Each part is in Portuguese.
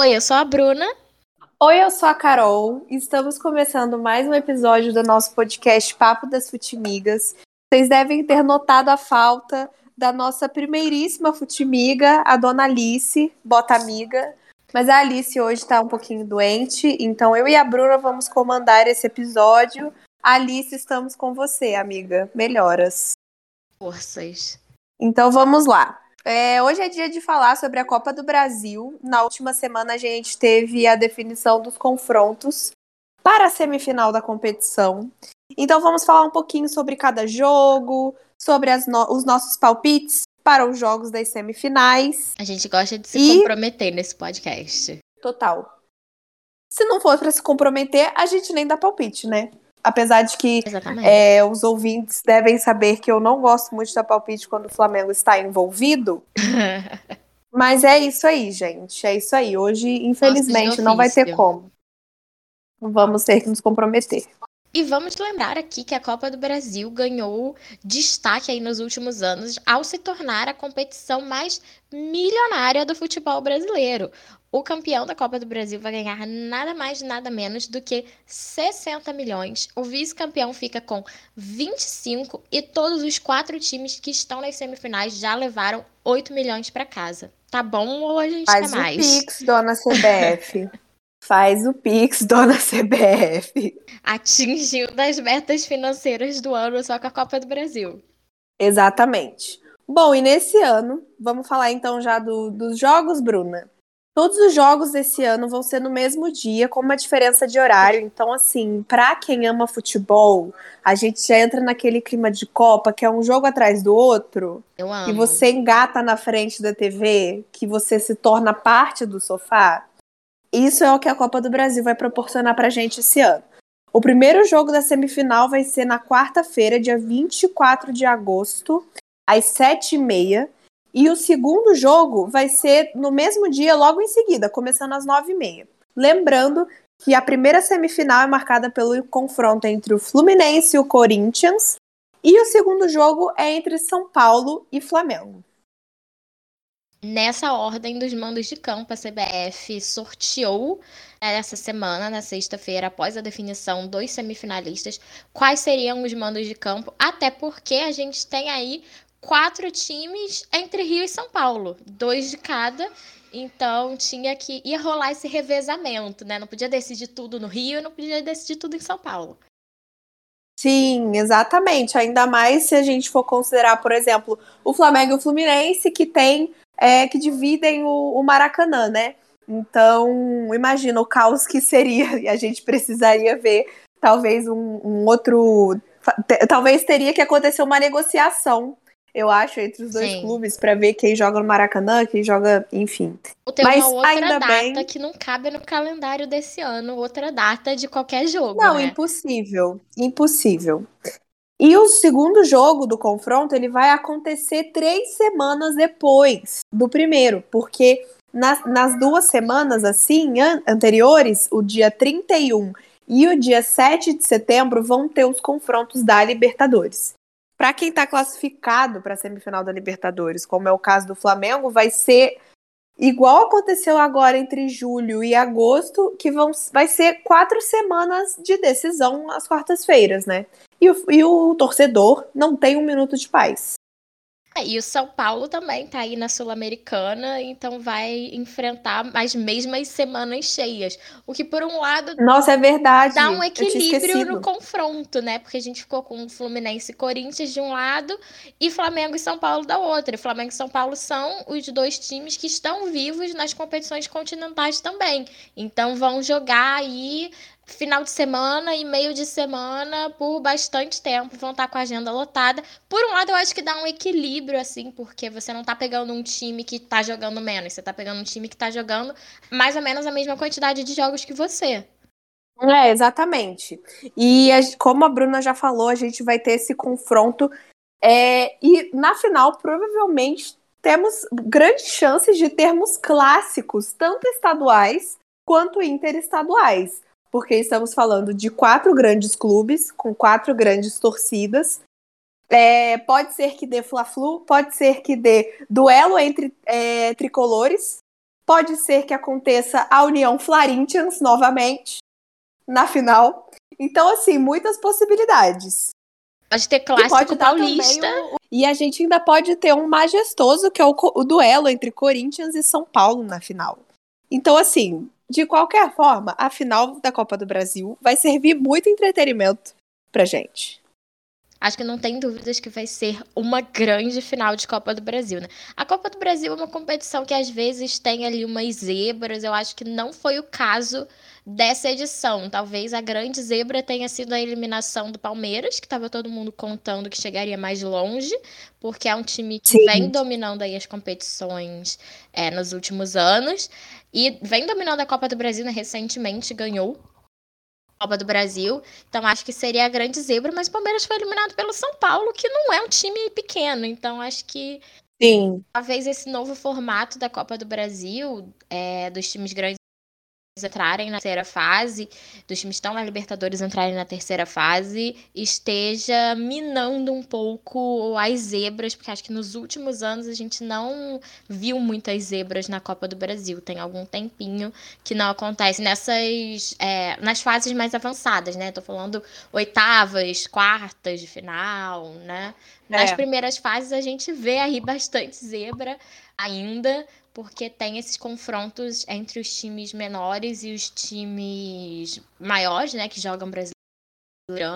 Oi, eu sou a Bruna. Oi, eu sou a Carol. Estamos começando mais um episódio do nosso podcast Papo das Futimigas. Vocês devem ter notado a falta da nossa primeiríssima futimiga, a dona Alice, bota amiga. Mas a Alice hoje está um pouquinho doente, então eu e a Bruna vamos comandar esse episódio. Alice, estamos com você, amiga. Melhoras. Forças. Então vamos lá. É, hoje é dia de falar sobre a Copa do Brasil. Na última semana a gente teve a definição dos confrontos para a semifinal da competição. Então vamos falar um pouquinho sobre cada jogo, sobre no os nossos palpites para os jogos das semifinais. A gente gosta de se e... comprometer nesse podcast. Total. Se não for para se comprometer, a gente nem dá palpite, né? Apesar de que é, os ouvintes devem saber que eu não gosto muito da palpite quando o Flamengo está envolvido. Mas é isso aí, gente. É isso aí. Hoje, infelizmente, não vai ter como. Vamos ter que nos comprometer. E vamos lembrar aqui que a Copa do Brasil ganhou destaque aí nos últimos anos ao se tornar a competição mais milionária do futebol brasileiro. O campeão da Copa do Brasil vai ganhar nada mais, nada menos do que 60 milhões. O vice-campeão fica com 25 e todos os quatro times que estão nas semifinais já levaram 8 milhões para casa. Tá bom ou a gente Faz quer mais? Faz o Pix, dona CBF. Faz o Pix, dona CBF. Atingiu das metas financeiras do ano só com a Copa do Brasil. Exatamente. Bom, e nesse ano, vamos falar então já do, dos jogos, Bruna. Todos os jogos desse ano vão ser no mesmo dia, com uma diferença de horário. Então, assim, para quem ama futebol, a gente já entra naquele clima de Copa, que é um jogo atrás do outro. Eu amo. Que você engata na frente da TV, que você se torna parte do sofá. Isso é o que a Copa do Brasil vai proporcionar pra gente esse ano. O primeiro jogo da semifinal vai ser na quarta-feira, dia 24 de agosto, às 7h30. E o segundo jogo vai ser no mesmo dia, logo em seguida, começando às 9h30. Lembrando que a primeira semifinal é marcada pelo confronto entre o Fluminense e o Corinthians. E o segundo jogo é entre São Paulo e Flamengo. Nessa ordem dos mandos de campo, a CBF sorteou né, essa semana, na sexta-feira, após a definição dos semifinalistas, quais seriam os mandos de campo, até porque a gente tem aí quatro times entre Rio e São Paulo, dois de cada. Então tinha que ia rolar esse revezamento, né? Não podia decidir tudo no Rio, não podia decidir tudo em São Paulo. Sim, exatamente. Ainda mais se a gente for considerar, por exemplo, o Flamengo e o Fluminense, que tem é, que dividem o, o Maracanã, né? Então, imagina o caos que seria, e a gente precisaria ver talvez um, um outro. Talvez teria que acontecer uma negociação eu acho, entre os dois Sim. clubes, para ver quem joga no Maracanã, quem joga, enfim. Tem Mas uma outra ainda data bem... que não cabe no calendário desse ano, outra data de qualquer jogo. Não, né? impossível. Impossível. E o segundo jogo do confronto ele vai acontecer três semanas depois do primeiro, porque nas, nas duas semanas assim an anteriores, o dia 31 e o dia 7 de setembro, vão ter os confrontos da Libertadores. Para quem está classificado para a semifinal da Libertadores, como é o caso do Flamengo, vai ser igual aconteceu agora entre julho e agosto, que vão, vai ser quatro semanas de decisão às quartas-feiras, né? E o, e o torcedor não tem um minuto de paz. É, e o São Paulo também tá aí na Sul-Americana, então vai enfrentar as mesmas semanas cheias. O que, por um lado. Nossa, é verdade. Dá um equilíbrio no confronto, né? Porque a gente ficou com Fluminense e Corinthians de um lado e Flamengo e São Paulo da outra. E Flamengo e São Paulo são os dois times que estão vivos nas competições continentais também. Então vão jogar aí final de semana e meio de semana por bastante tempo, vão estar com a agenda lotada. Por um lado, eu acho que dá um equilíbrio, assim, porque você não tá pegando um time que tá jogando menos, você tá pegando um time que tá jogando mais ou menos a mesma quantidade de jogos que você. É, exatamente. E a, como a Bruna já falou, a gente vai ter esse confronto. É, e na final, provavelmente, temos grandes chances de termos clássicos, tanto estaduais quanto interestaduais porque estamos falando de quatro grandes clubes, com quatro grandes torcidas. É, pode ser que dê Fla-Flu, pode ser que dê duelo entre é, tricolores, Pode ser que aconteça a União Florentians novamente na final. Então, assim, muitas possibilidades. Pode ter clássico pode paulista. E a gente ainda pode ter um majestoso, que é o, o duelo entre Corinthians e São Paulo na final. Então, assim, de qualquer forma, a final da Copa do Brasil vai servir muito entretenimento pra gente. Acho que não tem dúvidas que vai ser uma grande final de Copa do Brasil, né? A Copa do Brasil é uma competição que às vezes tem ali umas zebras. Eu acho que não foi o caso dessa edição. Talvez a grande zebra tenha sido a eliminação do Palmeiras, que estava todo mundo contando que chegaria mais longe, porque é um time que Sim. vem dominando aí as competições é, nos últimos anos e vem dominando a Copa do Brasil, né? recentemente ganhou Copa do Brasil. Então acho que seria a grande zebra, mas o Palmeiras foi eliminado pelo São Paulo, que não é um time pequeno. Então acho que Sim. talvez esse novo formato da Copa do Brasil, é, dos times grandes entrarem na terceira fase, dos times que estão na Libertadores entrarem na terceira fase, esteja minando um pouco as zebras, porque acho que nos últimos anos a gente não viu muitas zebras na Copa do Brasil. Tem algum tempinho que não acontece nessas. É, nas fases mais avançadas, né? Tô falando oitavas, quartas de final, né? Nas é. primeiras fases a gente vê aí bastante zebra ainda, porque tem esses confrontos entre os times menores e os times maiores, né, que jogam brasileirão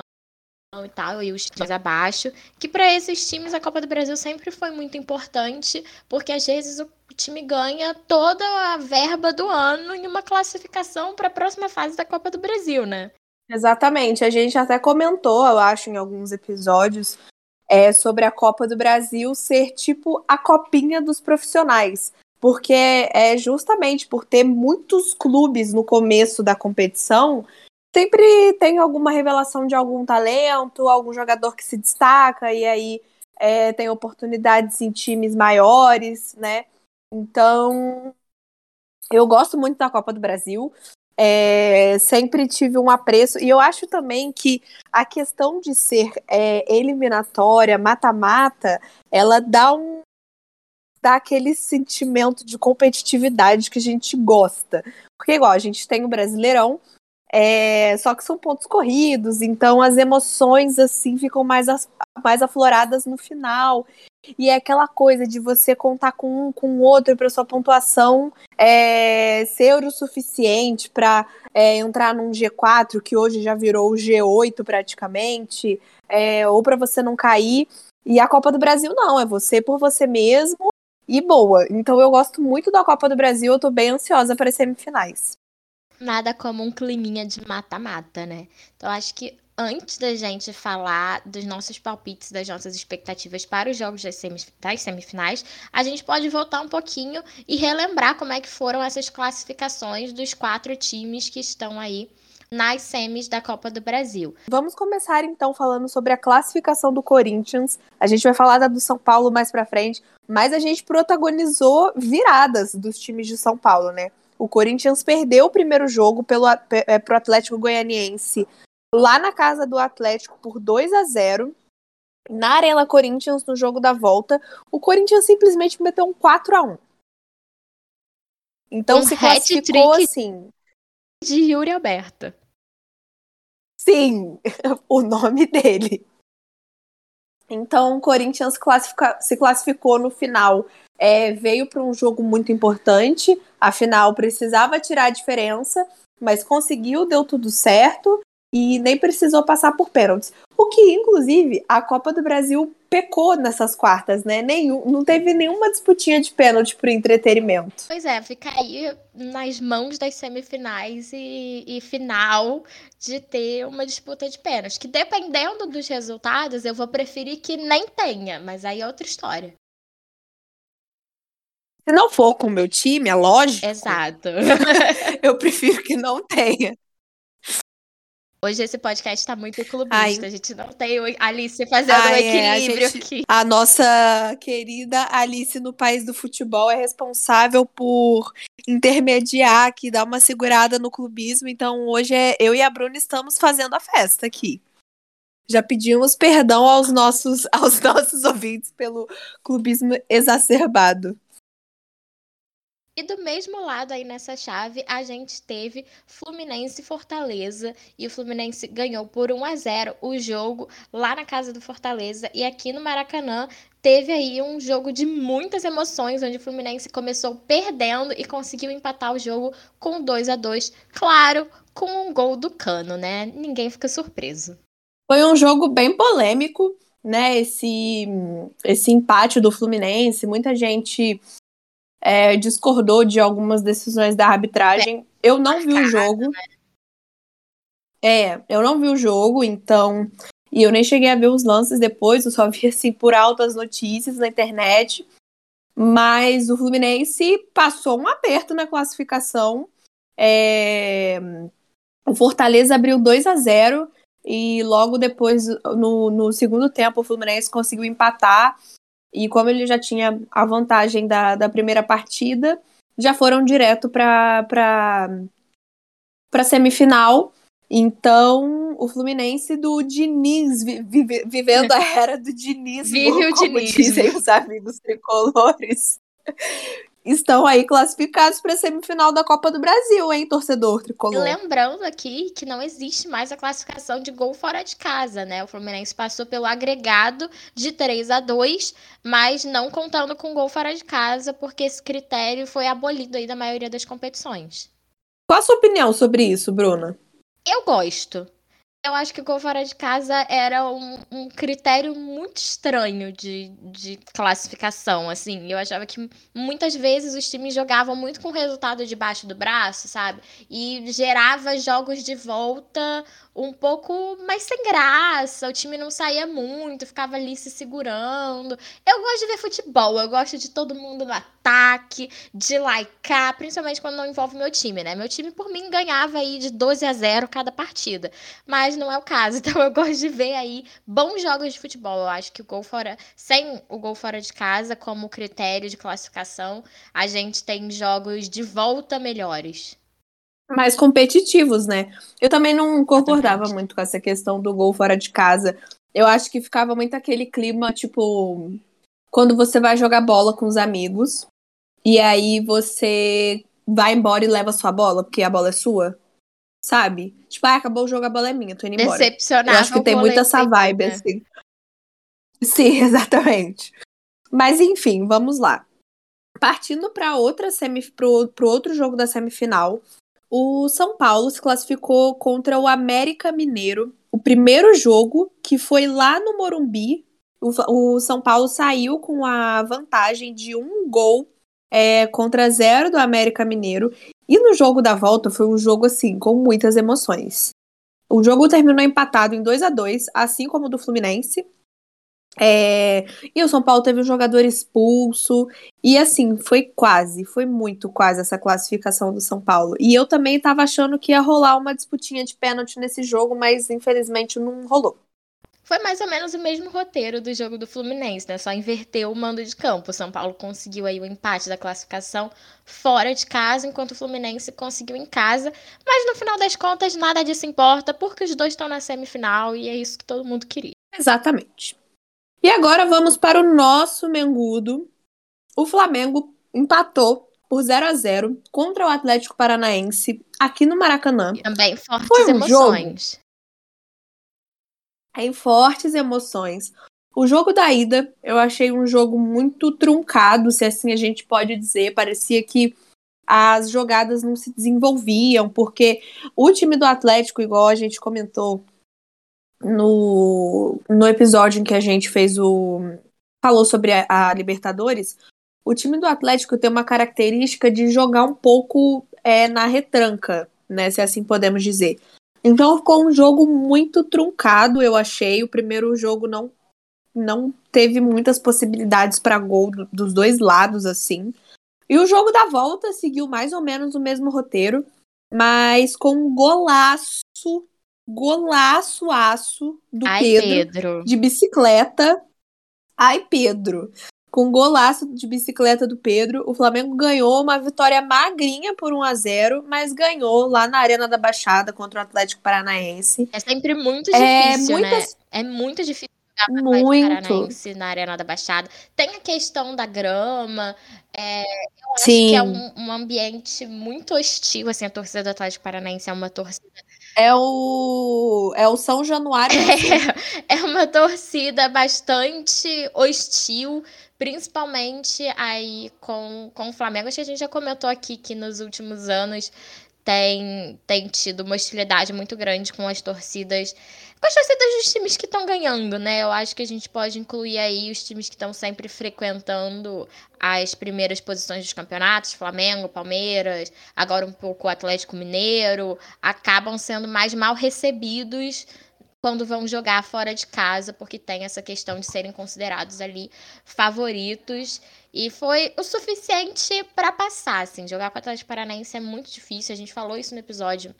e tal, e os times abaixo, que para esses times a Copa do Brasil sempre foi muito importante, porque às vezes o time ganha toda a verba do ano em uma classificação para a próxima fase da Copa do Brasil, né? Exatamente, a gente até comentou, eu acho, em alguns episódios, é, sobre a Copa do Brasil ser tipo a copinha dos profissionais porque é justamente por ter muitos clubes no começo da competição, sempre tem alguma revelação de algum talento, algum jogador que se destaca e aí é, tem oportunidades em times maiores, né? Então, eu gosto muito da Copa do Brasil. É, sempre tive um apreço, e eu acho também que a questão de ser é, eliminatória, mata-mata, ela dá um, dá aquele sentimento de competitividade que a gente gosta. Porque, igual, a gente tem o Brasileirão, é, só que são pontos corridos, então as emoções, assim, ficam mais, mais afloradas no final. E é aquela coisa de você contar com um, com o outro para sua pontuação é, ser o suficiente para é, entrar num G4, que hoje já virou o G8 praticamente, é, ou para você não cair. E a Copa do Brasil não, é você por você mesmo e boa. Então eu gosto muito da Copa do Brasil, eu tô bem ansiosa para as semifinais. Nada como um climinha de mata-mata, né? Então acho que antes da gente falar dos nossos palpites, das nossas expectativas para os jogos das, semifinais, a gente pode voltar um pouquinho e relembrar como é que foram essas classificações dos quatro times que estão aí nas semis da Copa do Brasil. Vamos começar então falando sobre a classificação do Corinthians. A gente vai falar da do São Paulo mais para frente, mas a gente protagonizou viradas dos times de São Paulo, né? O Corinthians perdeu o primeiro jogo pelo é, pro Atlético Goianiense lá na casa do Atlético por 2 a 0. Na Arena Corinthians, no jogo da volta, o Corinthians simplesmente meteu um 4 a 1. Então um se classificou assim. De Yuri Alberto. Sim, o nome dele. Então, o Corinthians se classificou no final. É, veio para um jogo muito importante, afinal, precisava tirar a diferença, mas conseguiu, deu tudo certo e nem precisou passar por pênaltis. O que, inclusive, a Copa do Brasil pecou nessas quartas, né? Nenhum, não teve nenhuma disputinha de pênalti por entretenimento. Pois é, fica aí nas mãos das semifinais e, e final de ter uma disputa de pênalti. Que dependendo dos resultados, eu vou preferir que nem tenha, mas aí é outra história. Se não for com o meu time, é lógico. Exato. eu prefiro que não tenha. Hoje esse podcast tá muito clubista. Ai. A gente não tem Alice fazendo o um equilíbrio é, a gente, aqui. A nossa querida Alice no País do Futebol é responsável por intermediar aqui, dar uma segurada no clubismo. Então hoje é, eu e a Bruna estamos fazendo a festa aqui. Já pedimos perdão aos nossos, aos nossos ouvintes pelo clubismo exacerbado. E do mesmo lado aí nessa chave, a gente teve Fluminense Fortaleza. E o Fluminense ganhou por 1 a 0 o jogo lá na casa do Fortaleza. E aqui no Maracanã teve aí um jogo de muitas emoções, onde o Fluminense começou perdendo e conseguiu empatar o jogo com 2 a 2 Claro, com um gol do Cano, né? Ninguém fica surpreso. Foi um jogo bem polêmico, né? Esse, esse empate do Fluminense. Muita gente é, discordou de algumas decisões da arbitragem. Eu não vi o jogo. Né? É, eu não vi o jogo, então. E eu nem cheguei a ver os lances depois, eu só vi assim por altas notícias na internet. Mas o Fluminense passou um aperto na classificação. É... O Fortaleza abriu 2 a 0 e logo depois, no, no segundo tempo, o Fluminense conseguiu empatar. E como ele já tinha a vantagem da, da primeira partida, já foram direto para para semifinal. Então, o Fluminense do Diniz, vive, vivendo a era do Diniz, Vive o Diniz. dizem os amigos tricolores, estão aí classificados para a semifinal da Copa do Brasil, hein, torcedor tricolor? Lembrando aqui que não existe mais a classificação de gol fora de casa, né? O Fluminense passou pelo agregado de 3 a 2, mas não contando com gol fora de casa, porque esse critério foi abolido aí da maioria das competições. Qual a sua opinião sobre isso, Bruna? Eu gosto. Eu acho que o gol fora de casa era um, um critério muito estranho de, de classificação, assim. Eu achava que muitas vezes os times jogavam muito com o resultado debaixo do braço, sabe? E gerava jogos de volta um pouco mais sem graça. O time não saía muito, ficava ali se segurando. Eu gosto de ver futebol, eu gosto de todo mundo no ataque, de laicar, principalmente quando não envolve meu time, né? Meu time, por mim, ganhava aí de 12 a 0 cada partida. Mas não é o caso, então eu gosto de ver aí bons jogos de futebol. Eu acho que o gol fora, sem o gol fora de casa como critério de classificação, a gente tem jogos de volta melhores mais competitivos, né? Eu também não concordava muito com essa questão do gol fora de casa. Eu acho que ficava muito aquele clima, tipo, quando você vai jogar bola com os amigos e aí você vai embora e leva sua bola, porque a bola é sua. Sabe? Tipo, ah, acabou o jogo, a bola é minha, tô indo embora. Decepcionável. Eu acho que tem muito essa vibe, né? assim. Sim, exatamente. Mas enfim, vamos lá. Partindo para outra semi pro, pro outro jogo da semifinal, o São Paulo se classificou contra o América Mineiro. O primeiro jogo, que foi lá no Morumbi, o, o São Paulo saiu com a vantagem de um gol é, contra zero do América Mineiro. E no jogo da volta foi um jogo assim, com muitas emoções. O jogo terminou empatado em 2 a 2 assim como o do Fluminense. É, e o São Paulo teve um jogador expulso. E assim, foi quase, foi muito quase essa classificação do São Paulo. E eu também tava achando que ia rolar uma disputinha de pênalti nesse jogo, mas infelizmente não rolou. Foi mais ou menos o mesmo roteiro do jogo do Fluminense, né? Só inverteu o mando de campo. O São Paulo conseguiu aí o empate da classificação fora de casa, enquanto o Fluminense conseguiu em casa. Mas no final das contas, nada disso importa, porque os dois estão na semifinal e é isso que todo mundo queria. Exatamente. E agora vamos para o nosso Mengudo. O Flamengo empatou por 0 a 0 contra o Atlético Paranaense aqui no Maracanã. Também fortes Foi um emoções. Jogo em fortes emoções. O jogo da ida, eu achei um jogo muito truncado, se assim a gente pode dizer. Parecia que as jogadas não se desenvolviam, porque o time do Atlético, igual a gente comentou no, no episódio em que a gente fez o. falou sobre a, a Libertadores, o time do Atlético tem uma característica de jogar um pouco é, na retranca, né? Se assim podemos dizer. Então ficou um jogo muito truncado, eu achei. O primeiro jogo não, não teve muitas possibilidades para gol do, dos dois lados, assim. E o jogo da volta seguiu mais ou menos o mesmo roteiro, mas com um golaço golaço aço do Ai, Pedro, Pedro, de bicicleta. Ai, Pedro. Com golaço de bicicleta do Pedro, o Flamengo ganhou uma vitória magrinha por 1 a 0 mas ganhou lá na Arena da Baixada contra o Atlético Paranaense. É sempre muito é difícil, é, muitas... né? É muito difícil jogar Muito. Paranaense na Arena da Baixada. Tem a questão da grama. É, eu acho Sim. que é um, um ambiente muito hostil, assim, a torcida do Atlético Paranaense é uma torcida É o, é o São Januário. É, é uma torcida bastante hostil, principalmente aí com, com o Flamengo. Acho que a gente já comentou aqui que nos últimos anos tem, tem tido uma hostilidade muito grande com as torcidas, com as torcidas dos times que estão ganhando, né? Eu acho que a gente pode incluir aí os times que estão sempre frequentando as primeiras posições dos campeonatos, Flamengo, Palmeiras, agora um pouco o Atlético Mineiro, acabam sendo mais mal recebidos quando vão jogar fora de casa, porque tem essa questão de serem considerados ali favoritos. E foi o suficiente para passar, assim. Jogar com o Atlético Paranaense é muito difícil. A gente falou isso no episódio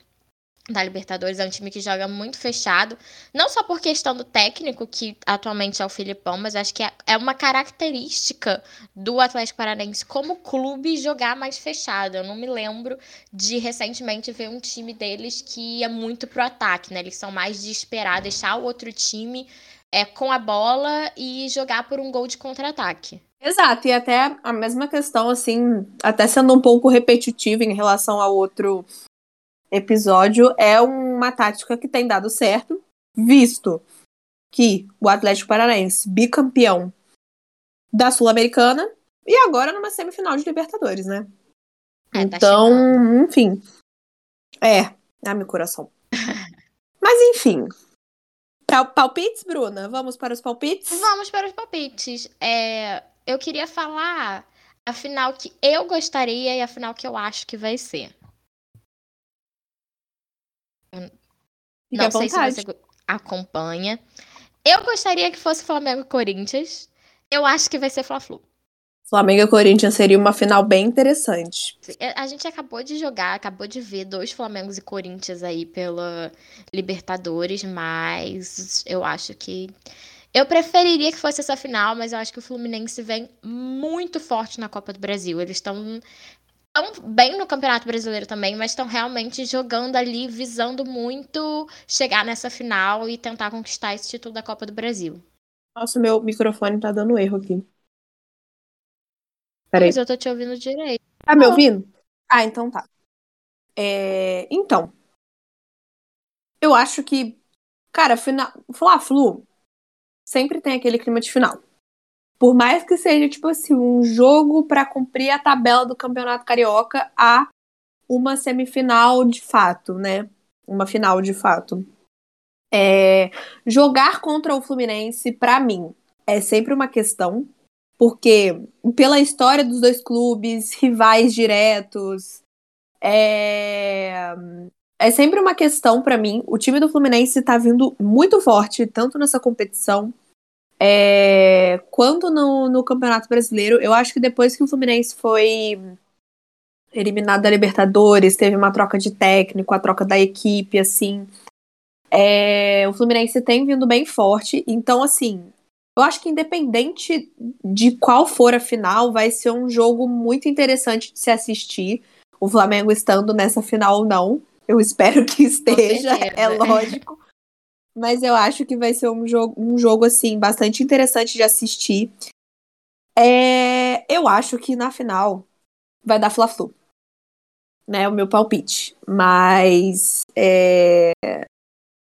da Libertadores. É um time que joga muito fechado. Não só por questão do técnico, que atualmente é o Filipão, mas acho que é, é uma característica do Atlético Paranaense como clube jogar mais fechado. Eu não me lembro de recentemente ver um time deles que ia muito pro ataque, né? Eles são mais de esperar, deixar o outro time é, com a bola e jogar por um gol de contra-ataque. Exato, e até a mesma questão, assim, até sendo um pouco repetitiva em relação ao outro episódio, é uma tática que tem dado certo, visto que o Atlético Paranaense, bicampeão da Sul-Americana, e agora numa semifinal de Libertadores, né? É, tá então, chegando. enfim. É, ah, meu coração. Mas enfim. Pal- Palpites, Bruna? Vamos para os palpites? Vamos para os palpites. É, eu queria falar a final que eu gostaria e a final que eu acho que vai ser. Fique Não sei se você acompanha. Eu gostaria que fosse Flamengo e Corinthians. Eu acho que vai ser Fla-Flu. Flamengo e Corinthians seria uma final bem interessante. É, A gente acabou de jogar, acabou de ver dois Flamengos e Corinthians aí pela Libertadores, mas eu acho que. Eu preferiria que fosse essa final, mas eu acho que o Fluminense vem muito forte na Copa do Brasil. Eles estão tão bem no Campeonato Brasileiro também, mas estão realmente jogando ali, visando muito chegar nessa final e tentar conquistar esse título da Copa do Brasil. Nossa, meu microfone tá dando erro aqui. Peraí. Mas eu tô te ouvindo direito. Tá me ouvindo? Ah, então tá. É, Então. Eu acho que, cara, final... Fla-Flu sempre tem aquele clima de final. Por mais que seja, tipo assim, um jogo pra cumprir a tabela do Campeonato Carioca a uma semifinal de fato, né? Uma final de fato. É, Jogar contra o Fluminense, pra mim, é sempre uma questão, porque pela história dos dois clubes, rivais diretos, é, é sempre uma questão pra mim. O time do Fluminense tá vindo muito forte, tanto nessa competição é, quanto no, no Campeonato Brasileiro. Eu acho que depois que o Fluminense foi eliminado da Libertadores, teve uma troca de técnico, a troca da equipe, assim. é, o Fluminense tem vindo bem forte. Então, assim, eu acho que independente de qual for a final, vai ser um jogo muito interessante de se assistir. O Flamengo estando nessa final ou não. Eu espero que esteja, certeza. é lógico. Mas eu acho que vai ser um jogo, um jogo assim, bastante interessante de assistir. É, eu acho que na final vai dar Fla-Flu. Né, o meu palpite. Mas é,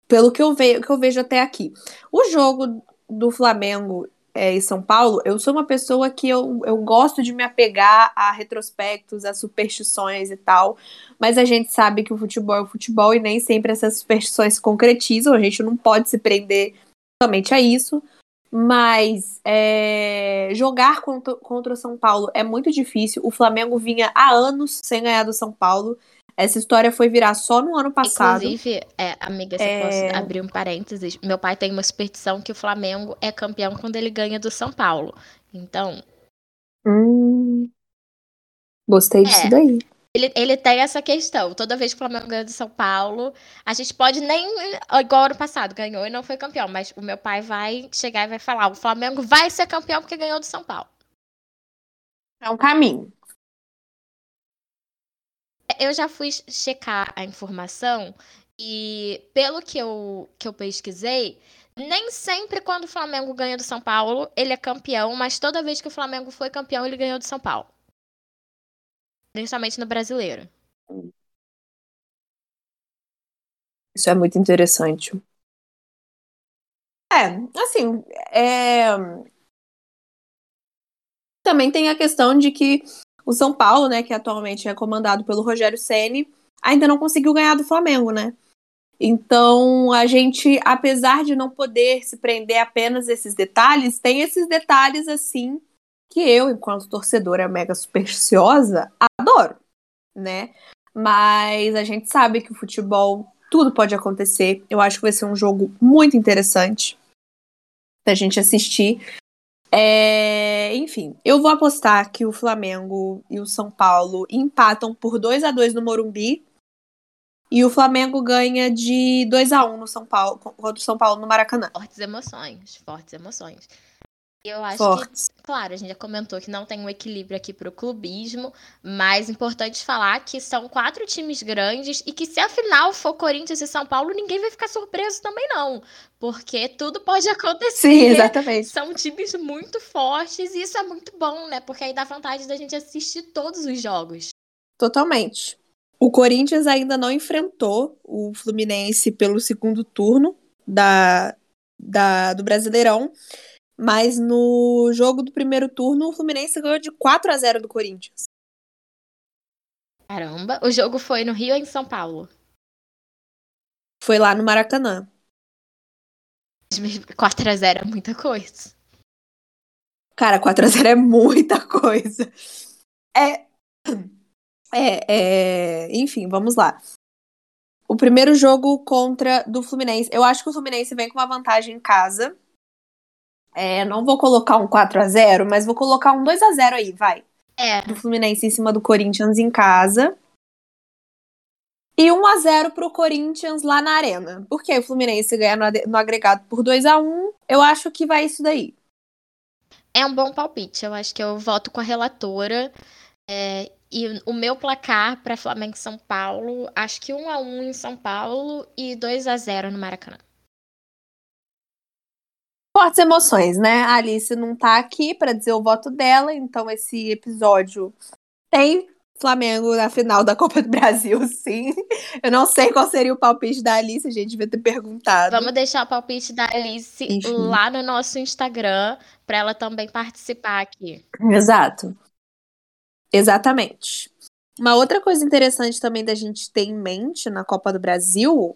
pelo que eu, ve que eu vejo até aqui. O jogo do Flamengo é, e São Paulo, eu sou uma pessoa que eu, eu gosto de me apegar a retrospectos, a superstições e tal, mas a gente sabe que o futebol é o futebol e nem sempre essas superstições se concretizam, a gente não pode se prender somente a isso. Mas é, jogar contra, contra o São Paulo é muito difícil. O Flamengo vinha há anos sem ganhar do São Paulo. Essa história foi virar só no ano passado. Inclusive, é, amiga, se eu É. posso abrir um parênteses, meu pai tem uma superstição que o Flamengo é campeão quando ele ganha do São Paulo. Então, Hum, gostei disso É. daí. ele, ele tem essa questão. Toda vez que o Flamengo ganha do São Paulo, a gente pode nem. Igual ano passado, ganhou e não foi campeão. Mas o meu pai vai chegar e vai falar: o Flamengo vai ser campeão porque ganhou do São Paulo. É um caminho. Eu já fui checar a informação e, pelo que eu, que eu pesquisei, Nem sempre quando o Flamengo ganha do São Paulo, ele é campeão, mas toda vez que o Flamengo foi campeão, ele ganhou do São Paulo. Principalmente no brasileiro. Isso é muito interessante. É, assim, é... também tem a questão de que o São Paulo, né, que atualmente é comandado pelo Rogério Ceni, ainda não conseguiu ganhar do Flamengo, né? Então, a gente, apesar de não poder se prender apenas esses detalhes, tem esses detalhes assim que eu, enquanto torcedora mega supersticiosa, adoro, né? Mas a gente sabe que o futebol tudo pode acontecer. Eu acho que vai ser um jogo muito interessante da gente assistir. É, enfim, eu vou apostar que o Flamengo e o São Paulo empatam por 2 a 2 no Morumbi. E o Flamengo ganha de 2 a 1 no São Paulo, contra o São Paulo no Maracanã. Fortes emoções, fortes emoções. Eu acho Fortes. que, claro, a gente já comentou que não tem um equilíbrio aqui para o clubismo, mas importante falar que são quatro times grandes e que se a final for Corinthians e São Paulo, ninguém vai ficar surpreso também não, porque tudo pode acontecer. Sim, exatamente. São times muito fortes e isso é muito bom, né? Porque aí dá vontade da gente assistir todos os jogos. Totalmente. O Corinthians ainda não enfrentou o Fluminense pelo segundo turno da, da do Brasileirão. Mas no jogo do primeiro turno, o Fluminense ganhou de 4 a 0 do Corinthians. Caramba, o jogo foi no Rio ou em São Paulo? Foi lá no Maracanã. 4 a 0 é muita coisa. Cara, 4 a 0 é muita coisa. É. É, é. Enfim, vamos lá. O primeiro jogo contra do Fluminense. Eu acho que o Fluminense vem com uma vantagem em casa. É, não vou colocar um 4 a 0 mas vou colocar um 2 a 0 aí, vai. É. Do Fluminense em cima do Corinthians em casa. E 1 a 0 pro Corinthians lá na Arena. Porque o Fluminense ganha no, agregado por 2 a 1 eu acho que vai isso daí. É um bom palpite. Eu acho que eu voto com a relatora. É, e o meu placar para Flamengo e São Paulo, acho que 1 a 1 em São Paulo e 2 a 0 no Maracanã fortes emoções, né? A Alice não tá aqui para dizer o voto dela, então esse episódio tem Flamengo na final da Copa do Brasil, sim. Eu não sei qual seria o palpite da Alice, a gente devia ter perguntado. Vamos deixar o palpite da Alice Enfim. lá no nosso Instagram para ela também participar aqui. Exato. Exatamente. Uma outra coisa interessante também da gente ter em mente na Copa do Brasil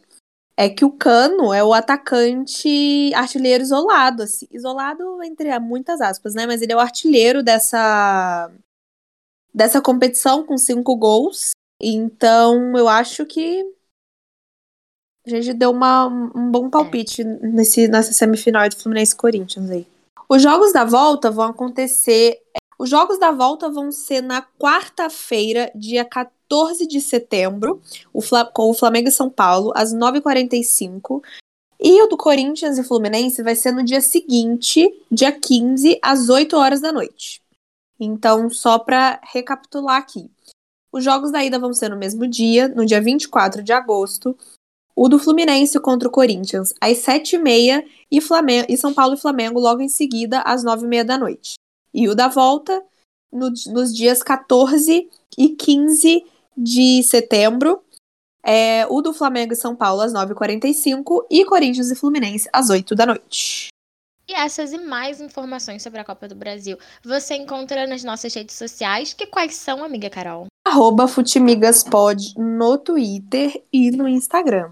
é que o Cano é o atacante artilheiro isolado, assim, isolado entre muitas aspas, né? Mas ele é o artilheiro dessa dessa competição com cinco gols. Então, eu acho que a gente deu uma, um bom palpite nesse, nessa semifinal do Fluminense Corinthians aí. Os jogos da volta vão acontecer. Os jogos da volta vão ser na quarta-feira, dia 14 14 de setembro, o com o Flamengo e São Paulo, às 9h45. E o do Corinthians e Fluminense vai ser no dia seguinte, dia 15, às 8 horas da noite. Então, só para recapitular aqui. Os jogos da ida vão ser no mesmo dia, no dia 24 de agosto. O do Fluminense contra o Corinthians, às 7h30, e, Flamengo, e São Paulo e Flamengo logo em seguida, às 9h30 da noite. E o da volta, no, nos dias 14 e 15 de setembro. É, o do Flamengo e São Paulo às 9h45 e Corinthians e Fluminense às 8 da noite. E essas e mais informações sobre a Copa do Brasil você encontra nas nossas redes sociais, que quais são, amiga Carol? Arroba Futimigaspod no Twitter e no Instagram.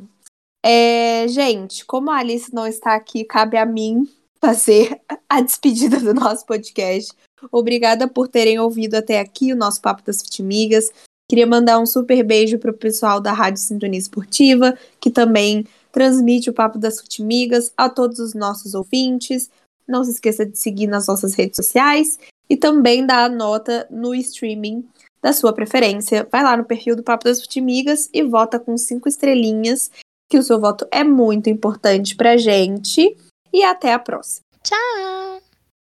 É, gente, como a Alice não está aqui, cabe a mim fazer a despedida do nosso podcast. Obrigada por terem ouvido até aqui o nosso Papo das Futimigas. Queria mandar um super beijo pro pessoal da Rádio Sintonia Esportiva, que também transmite o Papo das Futimigas a todos os nossos ouvintes. Não se esqueça de seguir nas nossas redes sociais e também dar a nota no streaming da sua preferência. Vai lá no perfil do Papo das Futimigas e vota com cinco estrelinhas, que o seu voto é muito importante pra gente. E até a próxima. Tchau!